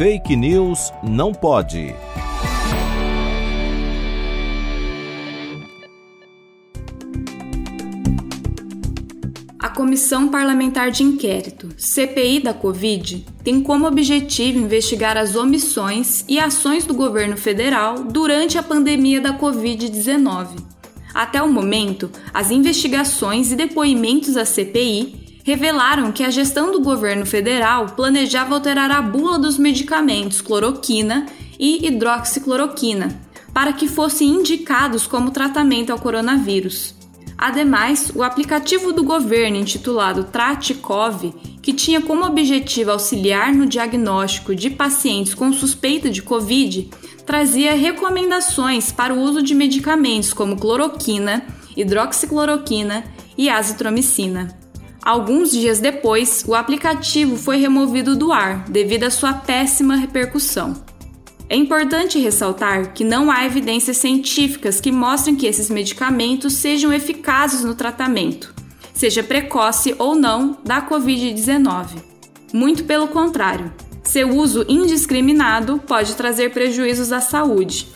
Fake News não pode. A Comissão Parlamentar de Inquérito, CPI da Covid, tem como objetivo investigar as omissões e ações do governo federal durante a pandemia da Covid-19. Até o momento, as investigações e depoimentos à CPI revelaram que a gestão do governo federal planejava alterar a bula dos medicamentos cloroquina e hidroxicloroquina para que fossem indicados como tratamento ao coronavírus. Ademais, o aplicativo do governo intitulado Tratikov, que tinha como objetivo auxiliar no diagnóstico de pacientes com suspeita de Covid, trazia recomendações para o uso de medicamentos como cloroquina, hidroxicloroquina e azitromicina. Alguns dias depois, o aplicativo foi removido do ar devido à sua péssima repercussão. É importante ressaltar que não há evidências científicas que mostrem que esses medicamentos sejam eficazes no tratamento, seja precoce ou não, da Covid-19. Muito pelo contrário, seu uso indiscriminado pode trazer prejuízos à saúde.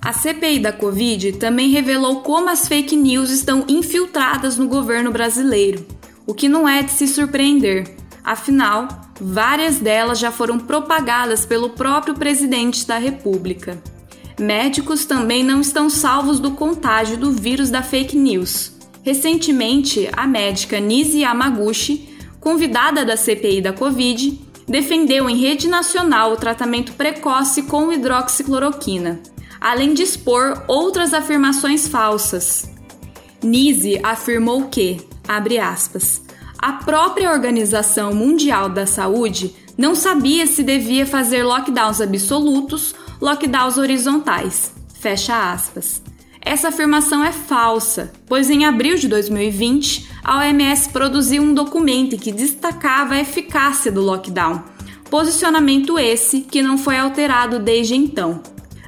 A CPI da Covid também revelou como as fake news estão infiltradas no governo brasileiro, o que não é de se surpreender. Afinal, várias delas já foram propagadas pelo próprio presidente da República. Médicos também não estão salvos do contágio do vírus da fake news. Recentemente, a médica Nisi Yamaguchi, convidada da CPI da Covid, defendeu em rede nacional o tratamento precoce com hidroxicloroquina, além de expor outras afirmações falsas. Nisi afirmou que, abre aspas, a própria Organização Mundial da Saúde não sabia se devia fazer lockdowns absolutos, lockdowns horizontais. Fecha aspas. Essa afirmação é falsa, pois em abril de 2020, a OMS produziu um documento que destacava a eficácia do lockdown, posicionamento esse que não foi alterado desde então.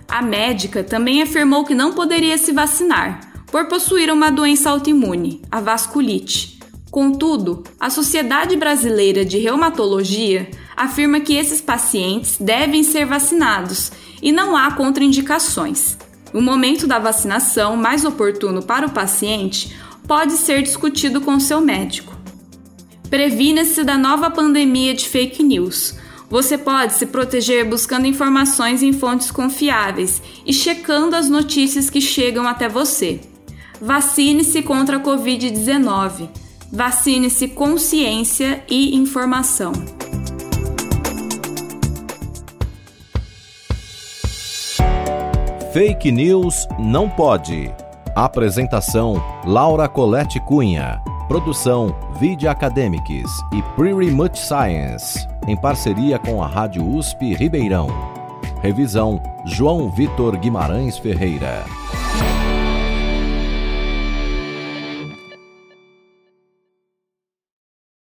A médica também afirmou que não poderia se vacinar, por possuir uma doença autoimune, a vasculite Contudo, a Sociedade Brasileira de Reumatologia afirma que esses pacientes devem ser vacinados e não há contraindicações. O momento da vacinação mais oportuno para o paciente pode ser discutido com seu médico. Previna-se da nova pandemia de fake news. Você pode se proteger buscando informações em fontes confiáveis e checando as notícias que chegam até você. Vacine-se contra a Covid-19 Vacine-se consciência e informação. Fake News não pode. Apresentação: Laura Colette Cunha. Produção: Video Academics e Pretty Much Science, em parceria com a Rádio USP Ribeirão. Revisão: João Vitor Guimarães Ferreira.